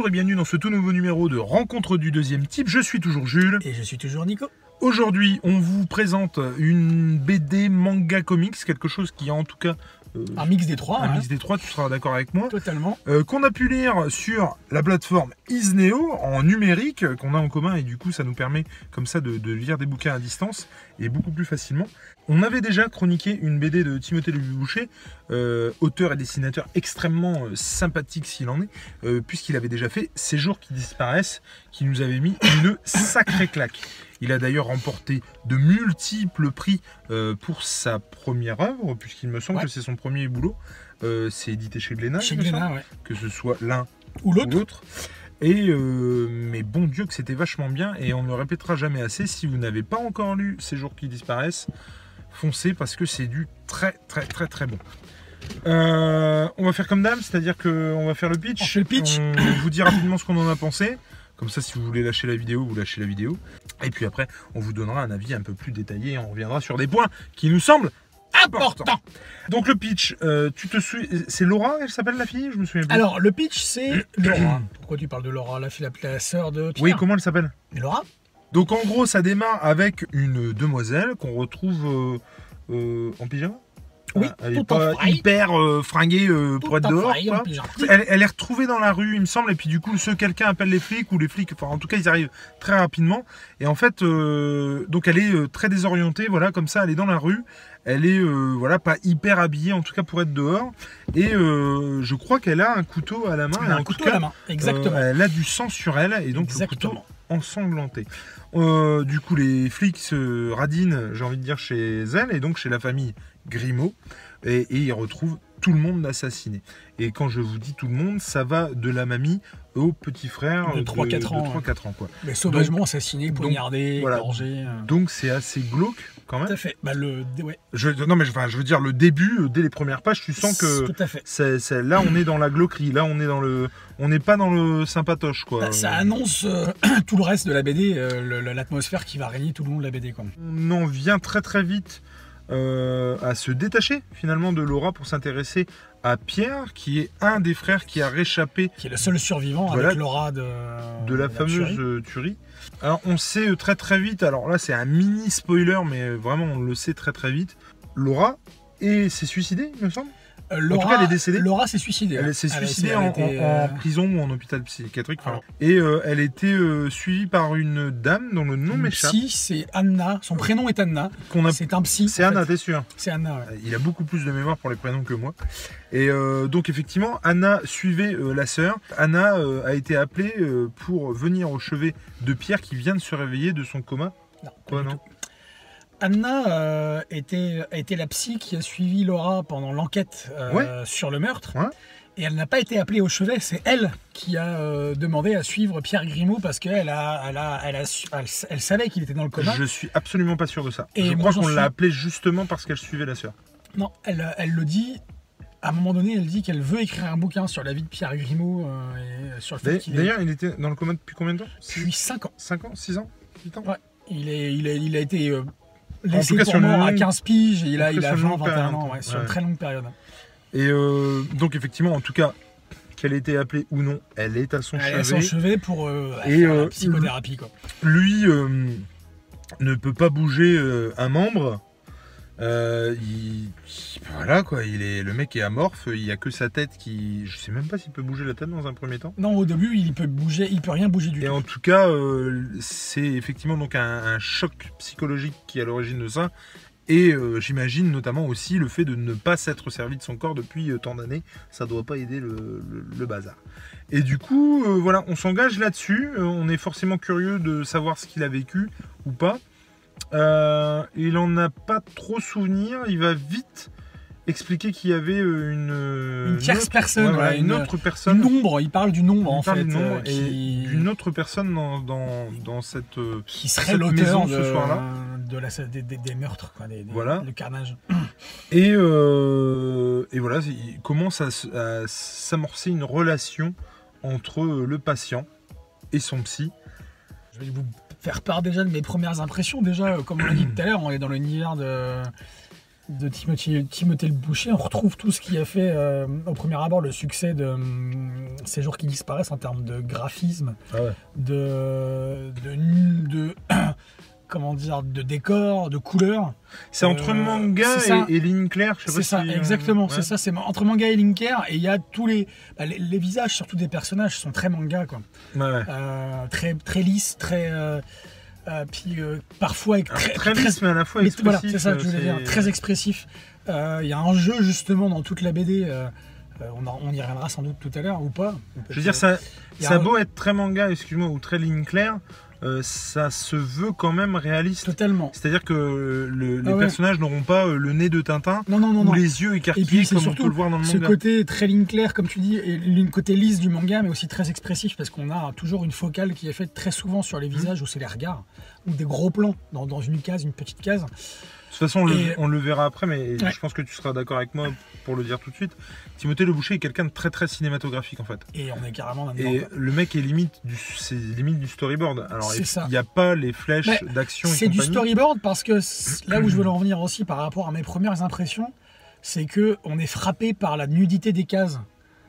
Bonjour et bienvenue dans ce tout nouveau numéro de Rencontre du deuxième type. Je suis toujours Jules. Et je suis toujours Nico. Aujourd'hui, on vous présente une BD manga comics, quelque chose qui en tout cas euh, Un mix des trois. un hein. mix des trois, tu seras d'accord avec moi. Totalement. Euh, qu'on a pu lire sur la plateforme Isneo en numérique qu'on a en commun et du coup ça nous permet comme ça de, de lire des bouquins à distance et beaucoup plus facilement. On avait déjà chroniqué une BD de Timothée Levi-Boucher, euh, auteur et dessinateur extrêmement euh, sympathique s'il en est, euh, puisqu'il avait déjà fait Ces jours qui disparaissent, qui nous avait mis une sacrée claque. Il a d'ailleurs remporté de multiples prix pour sa première œuvre, puisqu'il me semble Ouais. que c'est son premier boulot. C'est édité chez Glénat, Chez ouais. que ce soit l'un ou l'autre. Et euh, mais bon Dieu que c'était vachement bien et on ne le répétera jamais assez. Si vous n'avez pas encore lu Ces jours qui disparaissent, foncez parce que c'est du très très très très bon. Euh, on va faire comme dame, c'est-à-dire qu'on va faire le pitch. On fait le pitch. On vous dit rapidement ce qu'on en a pensé. Comme ça, si vous voulez lâcher la vidéo, vous lâchez la vidéo. Et puis après, on vous donnera un avis un peu plus détaillé et on reviendra sur des points qui nous semblent Important. Donc le pitch, euh, tu te souviens, c'est Laura, elle s'appelle la fille? Je me souviens plus. Alors, le pitch, c'est Laura. Pourquoi tu parles de Laura? La fille, la, la sœur de. oui, comment elle s'appelle? Laura Donc en gros, ça démarre avec une demoiselle qu'on retrouve euh, euh, en pyjama? Oui, Ah, elle est tout en pas fry. hyper euh, fringuée euh, pour être dehors. fry, quoi. Elle, elle est retrouvée dans la rue, il me semble, et puis du coup, ce quelqu'un appelle les flics ou les flics, enfin en tout cas, ils arrivent très rapidement. Et en fait, euh, donc elle est très désorientée, voilà, comme ça, elle est dans la rue. Elle est, voilà, pas hyper habillée, en tout cas pour être dehors. Et je crois qu'elle a un couteau à la main. Elle a un couteau cas, à la main. Exactement. elle a du sang sur elle, et donc le couteau Exactement. ensanglanté. Euh, du coup, les flics se radinent, j'ai envie de dire, chez elle, et donc chez la famille Grimaud, et, et ils retrouvent tout le monde assassiné. Et quand je vous dis tout le monde, ça va de la mamie au petit frère De 3-4 ans, de 3-4 ans quoi. Mais sauvagement assassiné, poignardé, voilà. gorgé. euh, Donc c'est assez glauque quand Tout même. à fait. Bah, le. Ouais, Je, non mais je- enfin, je veux dire, le début, euh, dès les premières pages, tu sens que Tout à fait. c'est, là on est dans la glauquerie, là on est dans le... On n'est pas dans le sympatoche quoi. Bah, ça annonce euh, tout le reste de la BD, euh, l'atmosphère qui va régner tout le long de la BD. Quoi. on en vient très très vite euh, à se détacher finalement de Laura pour s'intéresser à Pierre, qui est un des frères qui a réchappé Qui est le seul survivant Voilà. avec Laura de, de la fameuse tuerie. euh, tuerie. Alors on sait euh, très très vite, alors là c'est un mini spoiler, mais vraiment on le sait très très vite, Laura et s'est suicidée, il me semble? Euh, tout Laura, cas, elle est décédée. Laura s'est suicidée. Elle hein. s'est a- suicidée en, euh, en prison ou en hôpital psychiatrique. Alors. et euh, elle était euh, suivie par une dame dont le nom m'échappe. psy, c'est Anna. Son prénom est Anna. a- C'est un psy. C'est Anna, t'es sûr C'est Anna. ouais. Il a beaucoup plus de mémoire pour les prénoms que moi. Et euh, donc effectivement, Anna suivait la sœur. Anna a été appelée pour venir au chevet de Pierre qui vient de se réveiller de son coma. Non, Quoi, non. Anna euh, était, était la psy qui a suivi Laura pendant l'enquête euh, Ouais. sur le meurtre. Ouais. Et elle n'a pas été appelée au chevet, c'est elle qui a euh, demandé à suivre Pierre Grimaud parce qu'elle a, elle a, elle a su- elle, elle savait qu'il était dans le coma. Je suis absolument pas sûr de ça. Et je crois qu'on l'a appelée justement parce qu'elle suivait la sœur. Non, elle, elle le dit. À un moment donné, elle dit qu'elle veut écrire un bouquin sur la vie de Pierre Grimaud euh, et sur le fait qu'il est D'ailleurs, il était dans le coma depuis combien de temps? Depuis 5 ans. 5 ans? 6 ans? 8 ans? Ouais. Il, est, il, a, il a été euh, laissé pour sur mort à longue- 15 piges et il a, il a sur une 20, longue 21 période. ans, ouais, sur une très longue période. Et euh, donc effectivement, en tout cas, qu'elle ait été appelée ou non, elle est à son Elle est à son chevet. chevet pour euh, Et, faire euh, la psychothérapie. Quoi. lui euh, ne peut pas bouger euh, un membre. Euh, il, il- voilà quoi, il est, le mec est amorphe, il y a que sa tête qui. Je sais même pas s'il peut bouger la tête dans un premier temps. Non, au début, il peut bouger, il peut rien bouger du Et tout. en tout cas, euh, c'est effectivement donc un, un choc psychologique qui est à l'origine de ça. Et euh, j'imagine notamment aussi le fait de ne pas s'être servi de son corps depuis tant d'années, ça doit pas aider le, le- le bazar. Et du coup, voilà, on s'engage là-dessus. On est forcément curieux de savoir ce qu'il a vécu ou pas. Euh, il en a pas trop souvenir. Il va vite expliquer qu'il y avait euh, une, Une tierce autre- personne, ouais, voilà, ouais, une, une- autre personne nombre, il parle du nombre en fait. du nom euh, et qui, d'une autre personne dans, dans, dans cette. euh, qui serait l'auteur de, ce soir-là. de la, des, des- des meurtres, quoi, des, Voilà. le carnage. Et, euh, et voilà, il commence à, à s'amorcer une relation entre euh, le patient et son psy. Je vais vous faire part déjà de mes premières impressions. Déjà, euh, comme on l'a dit tout à l'heure, on est dans l'univers de, de Timothée, Timothée le Boucher, on retrouve tout ce qui a fait euh, au premier abord le succès de hum, Ces jours qui disparaissent en termes de graphisme, Ah ouais. de, de, de- comment dire, de décor, de couleurs. C'est entre Euh, manga et, et ligne claire, je sais pas C'est ça, si, euh, exactement, ouais. c'est ça. C'est entre manga et linker, et il y a tous les, bah, les, les visages, surtout des personnages, sont très manga, quoi. Ouais, ouais. Euh, très, très lisses, très, puis parfois avec Alors, très, très très- lisse, mais à la fois mais expressif. voilà, c'est ça que je voulais dire, très expressif. Il y a un jeu justement dans toute la BD. on, y reviendra sans doute tout à l'heure ou pas. Je veux dire, ça, ça a beau être très manga, excuse-moi, ou très ligne claire, euh, ça se veut quand même réaliste. Totalement. C'est-à-dire que le- les Ah ouais. personnages n'auront pas euh, le nez de Tintin Non, non, non, ou non. les yeux Et écarquillés puis c'est comme on surtout peut le voir dans le ce manga. côté très ligne claire, comme tu dis, et le côté lisse du manga, mais aussi très expressif, parce qu'on a toujours une focale qui est faite très souvent sur les Mmh. visages, où c'est les regards, ou des gros plans dans, dans une case, une petite case. De toute façon, on, le, Et- on le verra après, mais Ouais. je pense que tu seras d'accord avec moi pour le dire tout de suite. Timothée Le Boucher est quelqu'un de très très cinématographique en fait. Et on est carrément là-dedans. Et le mec est limite du, c'est limite du storyboard. Alors il n'y a pas les flèches d'action et C'est du storyboard parce que là où je veux en revenir aussi par rapport à mes premières impressions, c'est que on est frappé par la nudité des cases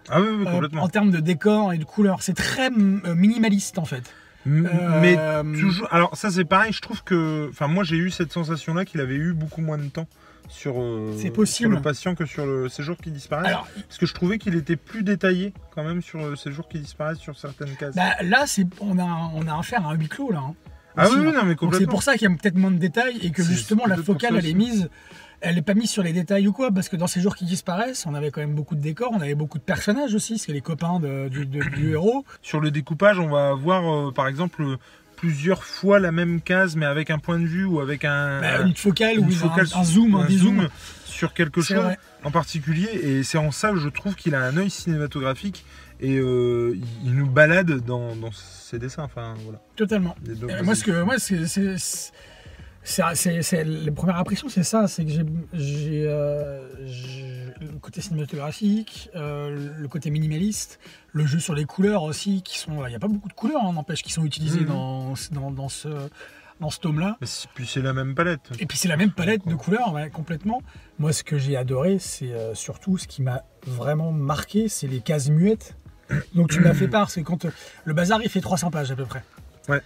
Ah oui, oui, euh, complètement. en termes de décor et de couleurs. C'est très euh, minimaliste en fait. M- Euh, Mais toujours. Alors ça c'est pareil. Je trouve que, enfin moi j'ai eu cette sensation là qu'il avait eu beaucoup moins de temps sur, euh, C'est possible. sur le patient que sur le séjour qui disparaît. Alors Parce que je trouvais qu'il était plus détaillé quand même sur le séjour qui disparaît sur certaines cases. bah, là, c'est on a on a affaire à un huis clos là. hein. ah Aussi, oui, oui, hein. non mais Donc c'est complètement. pour ça qu'il y a peut-être moins de détails et que justement la focale elle est mise, elle est pas mise sur les détails ou quoi, parce que dans ces jours qui disparaissent, on avait quand même beaucoup de décors, on avait beaucoup de personnages aussi, c'est les copains de- du, de- du héros. Sur le découpage, on va avoir euh, par exemple plusieurs fois la même case, mais avec un point de vue ou avec un, Bah, une focale ou un, un zoom, un, un dézoom. zoom sur quelque chose vrai. en particulier. Et c'est en ça que je trouve qu'il a un œil cinématographique et euh, il- nous balade dans, dans ses dessins. Enfin voilà. Totalement. Euh, moi, ce que moi, c'est, c'est, les premières impressions, c'est ça, c'est que j'ai, euh, le côté cinématographique, euh, le côté minimaliste, le jeu sur les couleurs aussi, qui sont, il n'y a pas beaucoup de couleurs, hein, n'empêche, qui sont utilisées Mhm. dans, dans, dans ce, dans ce tome-là. C'est- Puis c'est la même palette. Et puis c'est la même palette de couleurs, ouais, complètement. Moi, ce que j'ai adoré, c'est euh, surtout ce qui m'a vraiment marqué, c'est les cases muettes. Donc tu m'as fait part, c'est quand le bazar il fait 300 pages à peu près. Ouais.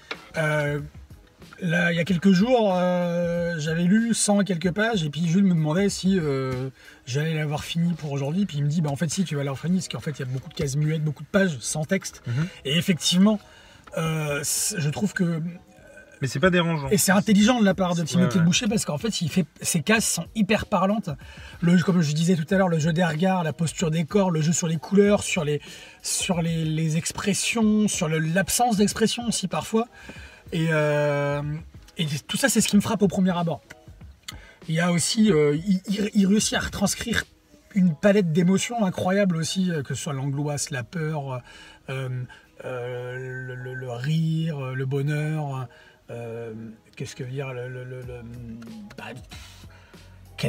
Là, il y a quelques jours, euh, j'avais lu 100 et quelques pages, et puis Jules me demandait si euh, j'allais l'avoir fini pour aujourd'hui. Puis il me dit, bah en fait si, tu vas l'avoir fini, parce qu'en fait il y a beaucoup de cases muettes, beaucoup de pages sans texte. Mhm. Et effectivement, euh, je trouve que Mais c'est pas dérangeant. et c'est intelligent de la part de Timothée ouais. Boucher parce qu'en fait, il fait ses cases sont hyper parlantes. Le, comme je disais tout à l'heure, le jeu des regards, la posture des corps, le jeu sur les couleurs, sur les, sur les, les expressions, sur le- l'absence d'expression aussi parfois. Et, euh, et tout ça, c'est ce qui me frappe au premier abord. Il y a aussi, euh, il, réussit à retranscrire une palette d'émotions incroyables aussi, euh, que ce soit l'angoisse, la peur, le, rire, le bonheur. Qu'est-ce que veut dire le- le- bah,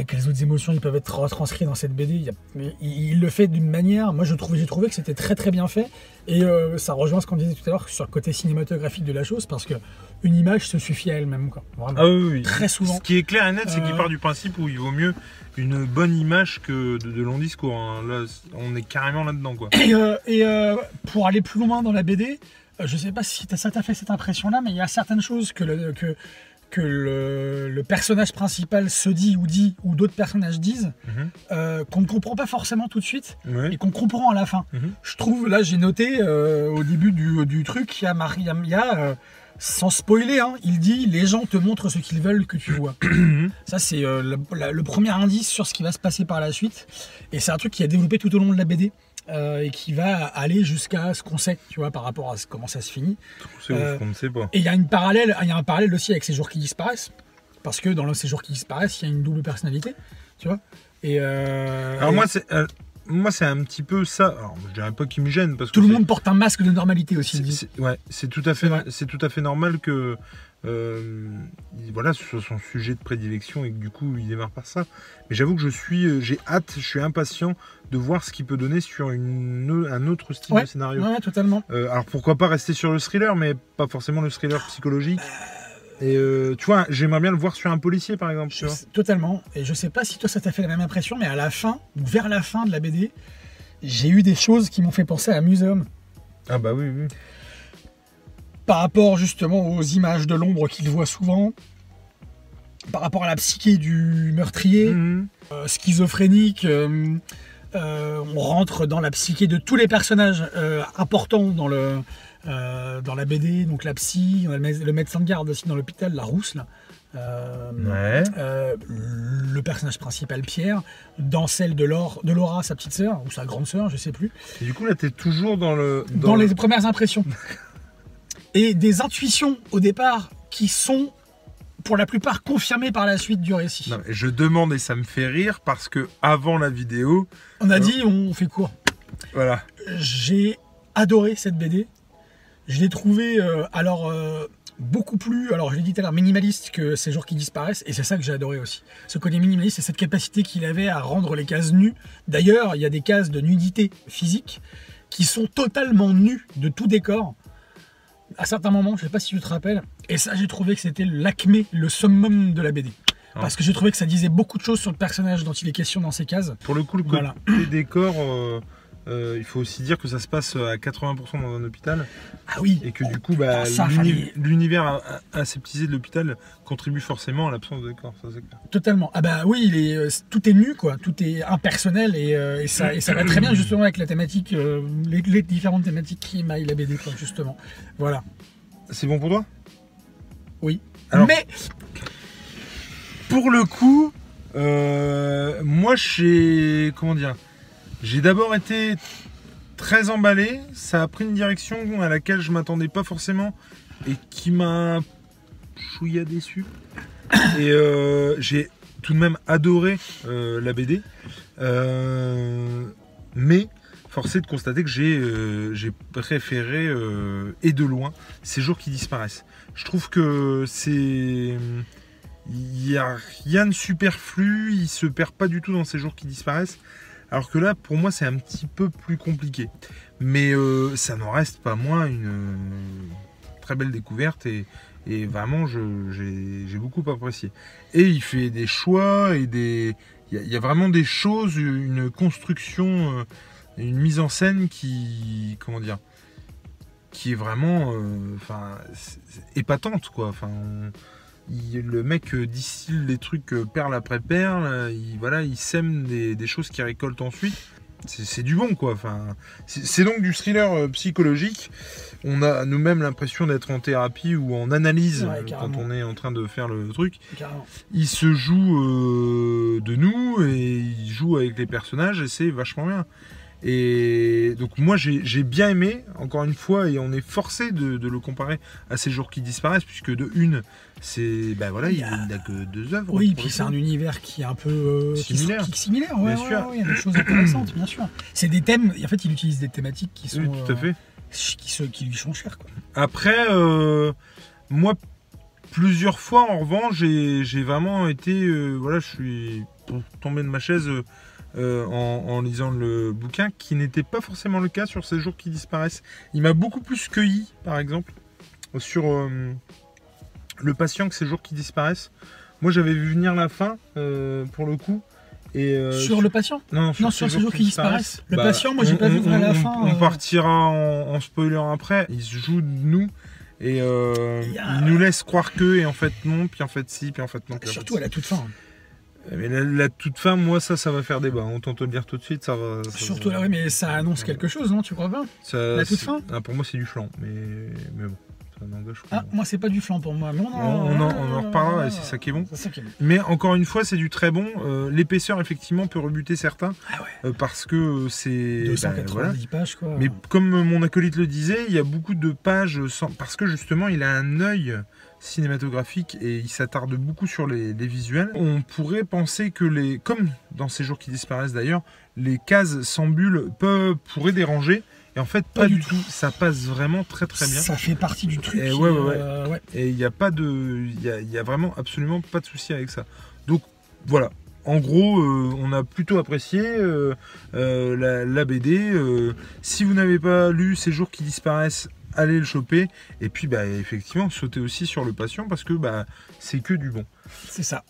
quelles, autres émotions ils peuvent être retranscrites dans cette BD il, y a- mais il- il le fait d'une manière. Moi, je trouve, j'ai trouvé que c'était très très bien fait. Et euh, ça rejoint ce qu'on disait tout à l'heure sur le côté cinématographique de la chose, parce que une image se suffit à elle-même, quoi. Vraiment. Ah oui, oui. Très souvent. Ce qui est clair et net, c'est qu'il Euh, part du principe où il vaut mieux une bonne image que de, de long discours. hein. Là, on est carrément là-dedans, quoi. Et, euh, et, euh, pour aller plus loin dans la BD, je sais pas si ça t'a fait cette impression-là, mais il y a certaines choses que le, que, que le, le personnage principal se dit ou dit, ou d'autres personnages disent, Mhm. euh, qu'on ne comprend pas forcément tout de suite, et qu'on comprend à la fin. Mhm. Je trouve, là j'ai noté euh, au début du, du truc, il y a, Marie- il y a- il y a, euh, sans spoiler, hein, il dit les gens te montrent ce qu'ils veulent que tu vois. Ça c'est le premier indice sur ce qui va se passer par la suite, et c'est un truc qui a développé tout au long de la BD. Euh, et qui va aller jusqu'à ce qu'on sait, tu vois, par rapport à ce- comment ça se finit. C'est ouf Euh, ne sait pas. Et il y a une parallèle, il y a un parallèle aussi avec ces jours qui disparaissent, parce que dans le ces jours qui disparaissent, il y a une double personnalité, tu vois. Et euh, Alors et moi, c'est moi, c'est un petit peu ça. Alors, je dirais pas qu'il me gêne parce que tout le monde porte un masque de normalité aussi. C'est, ouais, c'est tout à fait, c'est tout à fait normal que, euh, il- voilà, ce soit son sujet de prédilection et que du coup, il démarre par ça. Mais j'avoue que je suis, euh, j'ai hâte, je suis impatient de voir ce qu'il peut donner sur une, un autre style Ouais. de scénario. Ouais, totalement. Euh, alors pourquoi pas rester sur le thriller, mais pas forcément le thriller psychologique. Et euh, tu vois, j'aimerais bien le voir sur un policier, par exemple. tu vois. Totalement. Et je sais pas si toi ça t'a fait la même impression, mais à la fin, ou vers la fin de la BD, j'ai eu des choses qui m'ont fait penser à Museum. Ah bah oui, oui. Par rapport justement aux images de l'ombre qu'il voit souvent, par rapport à la psyché du meurtrier, Mhm. euh, schizophrénique. euh, euh, on rentre dans la psyché de tous les personnages importants dans, le, dans la BD. Donc la psy, on a le, mé- le médecin de garde aussi dans l'hôpital, la rousse là. Ouais. le personnage principal Pierre, dans celle de, Laure, de Laura, sa petite sœur, ou sa grande sœur, je sais plus, Et du coup, là, t'es toujours dans le. dans, le- les premières impressions. Et des intuitions au départ qui sont pour la plupart confirmées par la suite du récit. Non, je demande et ça me fait rire parce que avant la vidéo, On a Alors- dit, on fait court. voilà. J'ai adoré cette BD. Je l'ai trouvée euh, alors euh, beaucoup plus, alors je l'ai dit tout à l'heure, minimaliste que Ces jours qui disparaissent, et c'est ça que j'ai adoré aussi. Ce côté minimaliste, c'est cette capacité qu'il avait à rendre les cases nues. D'ailleurs, il y a des cases de nudité physique qui sont totalement nues de tout décor. À certains moments, je sais pas si tu te rappelles, et ça j'ai trouvé que c'était l'acmé, le summum de la BD. Parce que j'ai trouvé que ça disait beaucoup de choses sur le personnage dont il est question dans ces cases. Pour le coup, le côté Voilà. décor, euh, il faut aussi dire que ça se passe à 80% dans un hôpital Ah oui, et que du coup, bah, Ah, l'univers aseptisé de l'hôpital contribue forcément à l'absence de décor. Ça, c'est clair. Totalement. Ah bah oui, il est, euh, tout est nu, quoi. Tout est impersonnel et, euh, et ça, et ça va très bien justement avec la thématique, euh, les, les différentes thématiques qui émaillent la BD, quoi, justement. Voilà. C'est bon pour toi? Oui. Alors- Mais Pour le coup, euh, moi j'ai comment dire, j'ai d'abord été très emballé. Ça a pris une direction à laquelle je m'attendais pas forcément et qui m'a chouïa déçu. Et euh, j'ai tout de même adoré euh, la BD, Euh, mais forcé de constater que j'ai euh, préféré et de loin ces jours qui disparaissent. Je trouve que c'est il n'y a rien de superflu, il se perd pas du tout dans ces jours qui disparaissent. Alors que là, pour moi, c'est un petit peu plus compliqué. Mais euh, ça n'en reste pas moins une euh, très belle découverte et, vraiment, j'ai beaucoup apprécié. Et il fait des choix et des. Il y, a- vraiment des choses, une construction, euh, une mise en scène qui. Comment dire Qui est vraiment. Enfin. épatante, quoi. Enfin. Il- le mec euh, distille des trucs euh, perle après perle, euh, il, voilà, il sème des, des choses qu'il récolte ensuite. C'est du bon quoi. Enfin, c'est donc du thriller psychologique. On a nous-mêmes l'impression d'être en thérapie ou en analyse Ouais, quand on est en train de faire le truc. carrément. Il se joue euh, de nous et il joue avec les personnages et c'est vachement bien. Et donc moi j'ai bien aimé, encore une fois, et on est forcé de, de le comparer à ces jours qui disparaissent, puisque de une, c'est ben voilà, il n'a que deux œuvres. Oui, puis c'est un univers qui est un peu euh, Similaire. Qui, similaire, ouais, Bien ouais, sûr. ouais, il y a des choses intéressantes, bien sûr. C'est des thèmes. En fait, il utilise des thématiques qui sont Oui, tout à euh, fait. qui, se- qui lui sont chères. Quoi. Après, euh, moi, plusieurs fois, en revanche, j'ai vraiment été. voilà, je suis tombé de ma chaise euh, en, en lisant le bouquin, qui n'était pas forcément le cas sur ces jours qui disparaissent. Il m'a beaucoup plus cueilli, par exemple, sur euh, le patient que ces jours qui disparaissent. Moi, j'avais vu venir la fin, euh, pour le coup. Et, euh, sur le patient? Non, Non, sur ces jours qui disparaissent. Le patient, moi, j'ai pas vu à la on- fin, On euh. partira en, en spoiler après. Il se joue de nous et euh, Il a- nous laisse croire que et en fait non, puis en fait si, puis en fait non. puis en fait Surtout à la toute fin. Mais la, la toute fin, moi ça, ça va faire débat. On tente de le dire tout de suite, ça va. ça- Surtout là, oui, mais ça annonce quelque chose, non Tu crois pas? Ça- la toute fin? Ah, Pour moi, c'est du flan, mais mais bon, Ah, moi. c'est pas du flan pour moi. Mais on, en- on en reparlera, et c'est ça qui est bon. C'est ça qui est bon. Mais encore une fois, c'est du très bon. Euh, L'épaisseur, effectivement, peut rebuter certains Ah ouais. euh, parce que c'est. ben, 290 voilà. pages, quoi. Mais comme mon acolyte le disait, il y a beaucoup de pages sans... parce que justement il a un œil cinématographique et il s'attarde beaucoup sur les, les visuels. On pourrait penser que les, comme dans ces jours qui disparaissent d'ailleurs, les cases sans bulles peuvent pourraient déranger. Et en fait, pas, du tout. Ça passe vraiment très très bien. Ça fait partie du truc. Qui, ouais, ouais, ouais. euh, ouais. Et il n'y a pas de, il y a, il y a vraiment absolument pas de souci avec ça. Donc voilà. En gros, euh, on a plutôt apprécié euh, la, la BD. si vous n'avez pas lu Ces jours qui disparaissent, allez le choper. Et puis, bah, effectivement, sautez aussi sur le patient parce que bah, c'est que du bon. C'est ça.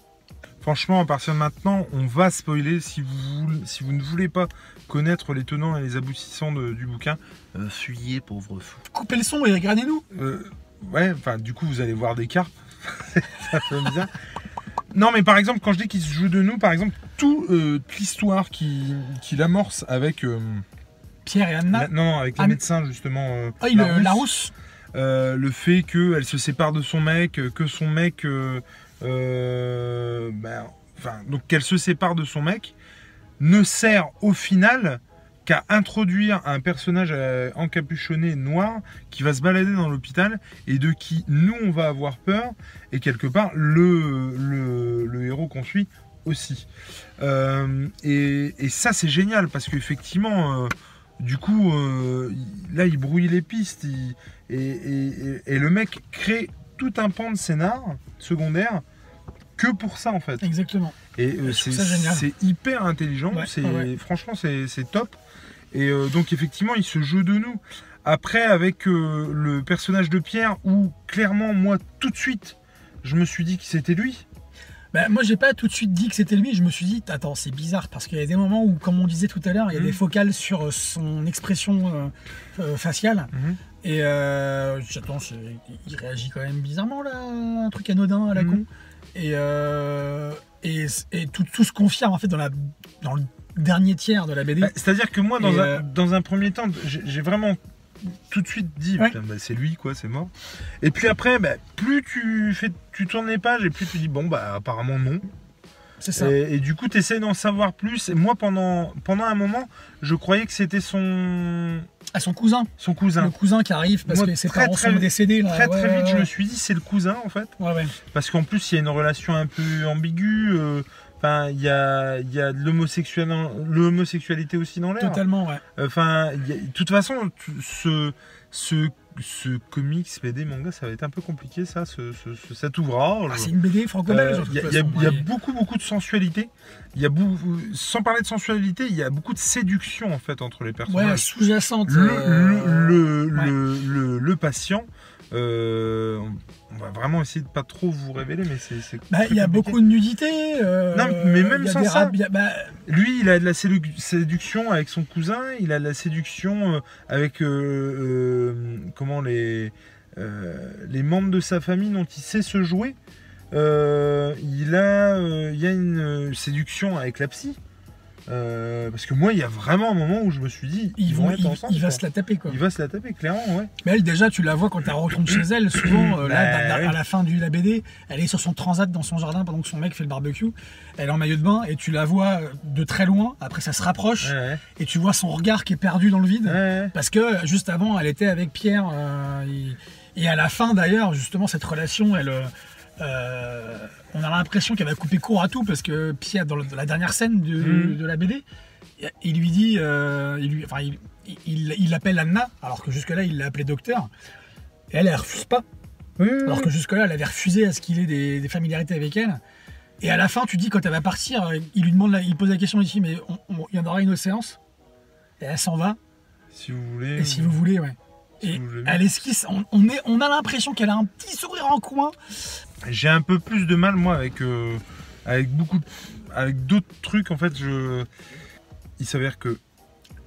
Franchement, à partir de maintenant, on va spoiler. Si vous, si vous ne voulez pas connaître les tenants et les aboutissants de- du bouquin, euh, fuyez, pauvre fou. Coupez le son et regardez-nous. Euh, ouais, enfin, du coup, vous allez voir des carpes. ça fait bien. Non, mais par exemple, quand je dis qu'il se joue de nous, par exemple, euh, toute l'histoire qu'il amorce avec, Pierre et Anna. la- non, non, avec les médecins justement, Ah, il, la rousse. le fait qu'elle se sépare de son mec, que son mec, euh, ben, donc qu'elle se sépare de son mec, ne sert au final qu'à introduire un personnage euh, encapuchonné noir qui va se balader dans l'hôpital et de qui nous on va avoir peur et quelque part le, héros qu'on suit aussi. Euh, et, ça c'est génial parce qu'effectivement du coup là il brouille les pistes et le mec crée tout un pan de scénar secondaire que pour ça en fait. Exactement. Et euh, c'est hyper intelligent, Ouais, c'est ouais, franchement c'est top. Et euh, donc effectivement il se joue de nous. Après avec euh, le personnage de Pierre où clairement moi tout de suite je me suis dit que c'était lui. Bah, moi, j'ai pas tout de suite dit que c'était lui. Je me suis dit, attends, c'est bizarre parce qu'il y a des moments où, comme on disait tout à l'heure, il y a des focales sur son expression faciale. Et euh, j'attends, il réagit quand même bizarrement là, un truc anodin à la Mhm. con. Et, euh, et, et tout, tout se confirme en fait dans, la, dans le dernier tiers de la BD. Bah, C'est-à-dire que moi dans, un, euh, dans un premier temps j'ai vraiment tout de suite dit Ouais. Bah, c'est lui quoi c'est mort. Et puis après bah, plus tu fais tu tournes les pages et plus tu dis bon bah apparemment non. c'est ça. Et, et du coup, tu essaies d'en savoir plus. Et moi, pendant, pendant un moment, je croyais que c'était son, À son cousin. son cousin. Le cousin qui arrive parce Moi, que ses très, parents très- sont décédés. Là. Très, Ouais, très vite, ouais, je me suis dit, c'est le cousin, en fait. Parce qu'en plus, il y a une relation un peu ambiguë. euh, Enfin, il y a, y a l'homosexualité aussi dans l'air. Totalement, ouais. Enfin, de toute façon, ce, ce, ce comics, BD, manga, ça va être un peu compliqué, ça, ce, ce- ce- cet ouvrage. Ah, c'est une BD franco-belge. Euh, Il y y, y a beaucoup, beaucoup de sensualité. Il y a beaucoup, sans parler de sensualité, il y a beaucoup de séduction en fait entre les Ouais, personnages. sous-jacente. le, euh, le, le, ouais. le, le- le patient, euh, on va vraiment essayer de pas trop vous révéler, mais c'est. Bah, il y a compliqué. beaucoup de nudité. euh, Non, mais même sans ça. a- bah, Lui, il a de la sédu- séduction avec son cousin, il a de la séduction euh, avec euh, comment les les membres de sa famille dont il sait se jouer. Il a il y a une séduction avec la psy. Euh, parce que moi, il y a vraiment un moment où je me suis dit, ils, ils vont vont, être il, ensemble. il va quoi. se la taper quoi. Il va se la taper, clairement, ouais. Mais elle déjà tu la vois quand elle retourne chez elle, souvent euh, là, Bah, à la fin de la BD, elle est sur son transat dans son jardin pendant que son mec fait le barbecue. Elle est en maillot de bain et tu la vois euh, de très loin. Après ça se rapproche Ouais, et tu vois son regard qui est perdu dans le vide. ouais. Parce que juste avant, elle était avec Pierre. euh, et, et à la fin, d'ailleurs, justement, cette relation, elle, euh, on a l'impression qu'elle va couper court à tout parce que Pierre, dans, la dernière scène de, Mhm. de la BD, il lui dit, euh, il, lui, enfin, il, il, il l'appelle Anna, alors que jusque-là, il l'a appelé docteur. Et elle, elle refuse pas. Oui, oui, Alors que jusque-là, elle avait refusé à ce qu'il ait des, des familiarités avec elle. Et à la fin, tu dis, quand elle va partir, il lui demande, la- il pose la question, il dit, mais il y en aura une autre séance Et elle s'en va. Si vous voulez. Et si vous voulez, ouais. Et elle esquisse, on, on est, on a l'impression qu'elle a un petit sourire en coin. J'ai un peu plus de mal moi avec euh, avec beaucoup de- avec d'autres trucs en fait je il s'avère que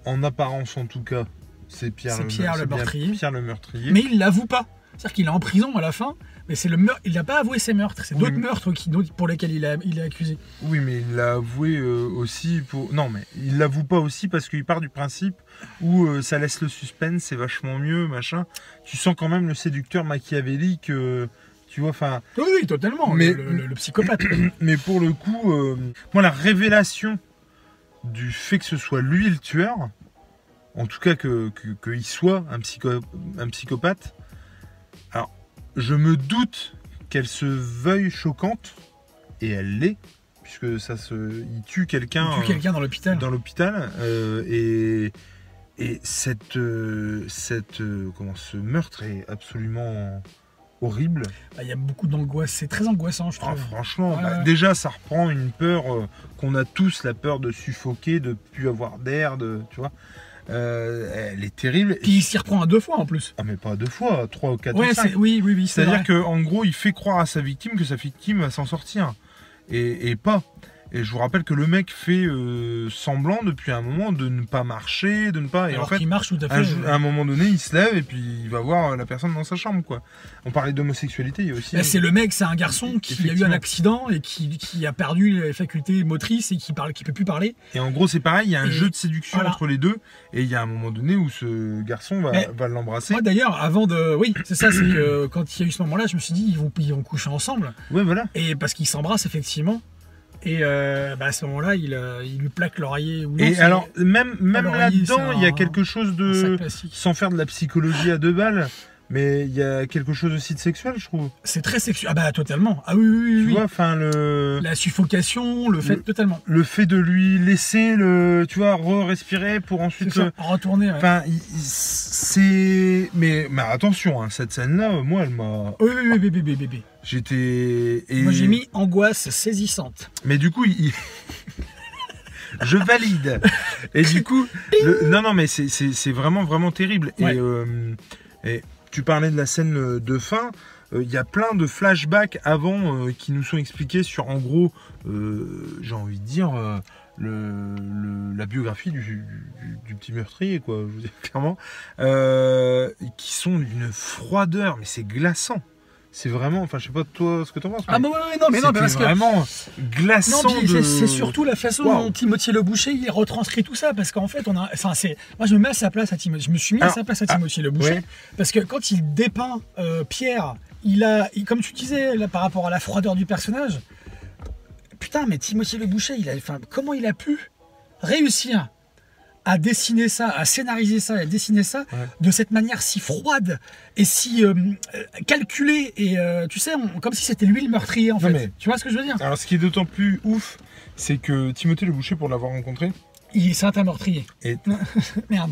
en apparence en tout cas c'est Pierre C'est le, Pierre le meurtrier. Pierre le meurtrier Mais il l'avoue pas. C'est-à-dire qu'il est en prison à la fin, mais c'est le meurtre. Il n'a pas avoué ses meurtres. C'est Oui, d'autres mais- meurtres qui, pour lesquels il, a- il est accusé. oui mais il l'a avoué euh, aussi pour non mais il l'avoue pas aussi parce qu'il part du principe où euh, ça laisse le suspense c'est vachement mieux machin tu sens quand même le séducteur machiavélique euh, tu vois enfin Oui, oui, totalement. Mais- le, le- le psychopathe. Mais pour le coup, moi, la révélation du fait que ce soit lui le tueur, en tout cas que que- qu'il soit un, psycho- un psychopathe, je me doute qu'elle se veuille choquante, et elle l'est, puisque ça se, il tue quelqu'un il tue euh, quelqu'un dans l'hôpital. dans l'hôpital, euh, et et cette euh, cette comment ce meurtre est absolument horrible. Bah, Il y a beaucoup d'angoisse. C'est très angoissant, je Ah, trouve. franchement, Ouais, bah, ouais. déjà ça reprend une peur qu'on a tous, la peur de suffoquer, de plus avoir d'air, de tu vois. Euh, elle est terrible. Puis il s'y reprend à deux fois en plus. Ah mais pas deux fois, trois ou quatre ou Ouais, c'est- oui, oui, oui. c'est C'est-à-dire qu'en gros, il fait croire à sa victime que sa victime va s'en sortir. Et, et pas. Et je vous rappelle que le mec fait euh, semblant depuis un moment de ne pas marcher, de ne pas. Et Alors en fait, qu'il marche tout à un, fait. à un moment donné, il se lève et puis il va voir la personne dans sa chambre, quoi. On parlait d'homosexualité, il y a aussi. Bah, c'est le mec, c'est un garçon qui a eu un accident et qui, qui a perdu les facultés motrices et qui parle, qui peut plus parler. Et en gros, c'est pareil, il y a un Et jeu de séduction voilà. entre les deux. Et il y a un moment donné où ce garçon va, l'embrasser. Moi d'ailleurs, avant de. Oui, c'est ça, c'est que quand il y a eu ce moment-là, je me suis dit, ils vont, ils vont coucher ensemble. Ouais, voilà. Et parce qu'ils s'embrassent effectivement. Et euh, bah, à ce moment-là, il, euh, il lui plaque l'oreiller. Et alors, même, même là-dedans, il y a quelque chose de. Sans faire de la psychologie à deux balles, mais il y a quelque chose aussi de sexuel, je trouve. C'est très sexuel. Ah bah totalement. Ah oui, oui, oui. Tu oui. vois, enfin, le. La suffocation, le fait Le- totalement. Le fait de lui laisser le. Tu vois, re-respirer pour ensuite. ça. le- Retourner. Enfin, c'est. Mais, mais attention, hein, cette scène-là, moi, elle m'a. Oui, oui, oui, bébé, bébé, bébé. J'étais. et- Moi j'ai mis angoisse saisissante. Mais du coup, il... je valide. Et du coup, le- non, non, mais c'est- vraiment, vraiment terrible. Ouais. Et, euh, et tu parlais de la scène euh, de fin. euh, Il y a plein de flashbacks avant euh, qui nous sont expliqués sur, en gros, j'ai envie de dire, la biographie du, petit meurtrier, quoi, je vous dis clairement, qui sont d'une froideur, mais c'est glaçant. C'est vraiment, enfin, je sais pas toi ce que t'en penses. Ah mais bah ouais, ouais, non, mais non, c'était parce que. vraiment glaçant Non, de... c'est- surtout la façon Waouh. dont Timothée Le Boucher il retranscrit tout ça parce qu'en fait on a enfin c'est moi je me mets à sa place à je me suis mis Alors, à sa place à ah, Timothée Le Boucher ouais. parce que quand il dépeint euh, Pierre il a il- comme tu disais là, par rapport à la froideur du personnage putain mais Timothée Le Boucher il a enfin comment il a pu réussir à dessiner ça, à scénariser ça, à dessiner ça Ouais. de cette manière si froide et si euh, euh, calculée et euh, tu sais on- comme si c'était lui le meurtrier en Non, fait. mais- Tu vois ce que je veux dire? Alors, ce qui est d'autant plus ouf, c'est que Timothée Le Boucher, pour l'avoir rencontré, Il c'est un meurtrier. Et- Merde,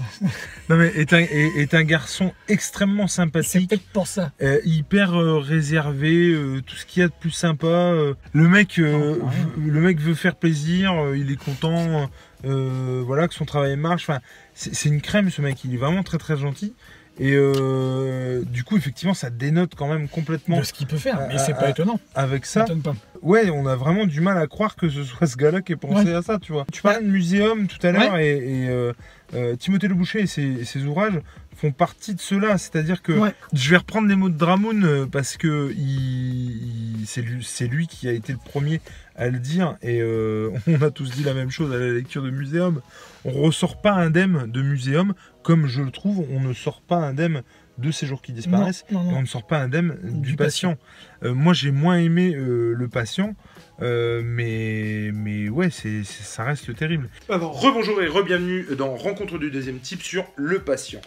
non, mais est, un, est, est un garçon extrêmement c'est sympathique, peut-être pour ça. euh, hyper euh, réservé, euh, tout ce qu'il y a de plus sympa. le, mec, Oh, ouais. le mec veut faire plaisir, il est content, euh, voilà, que son travail marche. Enfin, c'est une crème, ce mec, il est vraiment très très gentil. Et euh, du coup, effectivement, ça dénote quand même complètement De ce qu'il peut faire, mais Ah, c'est pas étonnant. avec Ça ça. m'étonne pas. Ouais, on a vraiment du mal à croire que ce soit ce gars-là qui ait pensé Ouais. à ça, tu vois. Tu parlais de muséum tout à l'heure et, et, euh, euh, Timothée Le Boucher et ses, ouvrages font partie de cela. C'est-à-dire que Ouais. je vais reprendre les mots de Dramoun euh, parce que il, il- c'est lui, c'est lui qui a été le premier à le dire et euh, on a tous dit la même chose à la lecture de muséum. On ressort pas indemne de muséum comme je le trouve, on ne sort pas indemne de ces jours qui disparaissent Non, non, et non. on ne sort pas indemne du, Du patient. Euh, moi, j'ai moins aimé euh, le patient, euh, mais, mais ouais, c'est, c'est- ça reste terrible. Rebonjour et re-bienvenue dans Rencontre du deuxième type sur le patient.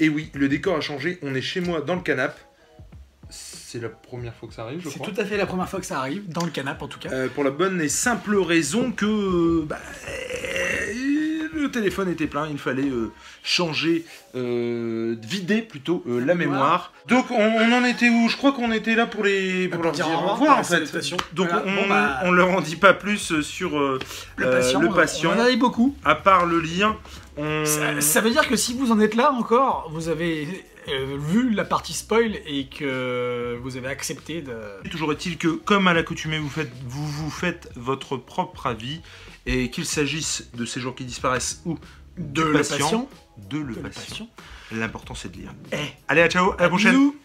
Et oui, le décor a changé, on est chez moi dans le canapé. C'est la première fois que ça arrive, je C'est crois. tout à fait la première fois que ça arrive, dans le canapé en tout cas. Euh, pour la bonne et simple raison que bah, euh, le téléphone était plein, il fallait euh, changer, euh, vider plutôt euh, la mémoire. Donc on, on en était où? Je crois qu'on était là pour les pour leur dire dire au revoir, en fait. salutation. Donc Voilà. on, Bon, bah, on leur en dit pas plus sur euh, le euh, patient, le on- patient. on en a eu beaucoup. à part le lien. On... Ça, ça veut dire que si vous en êtes là encore, vous avez euh, vu la partie spoil et que vous avez accepté de. Toujours est-il que, comme à l'accoutumée, vous, faites, vous vous faites votre propre avis, et qu'il s'agisse de ces jours qui disparaissent ou De le patient, patient. de le de le patient. patient. L'important c'est de lire. Eh, Allez, à ciao, à la prochaine. bisous.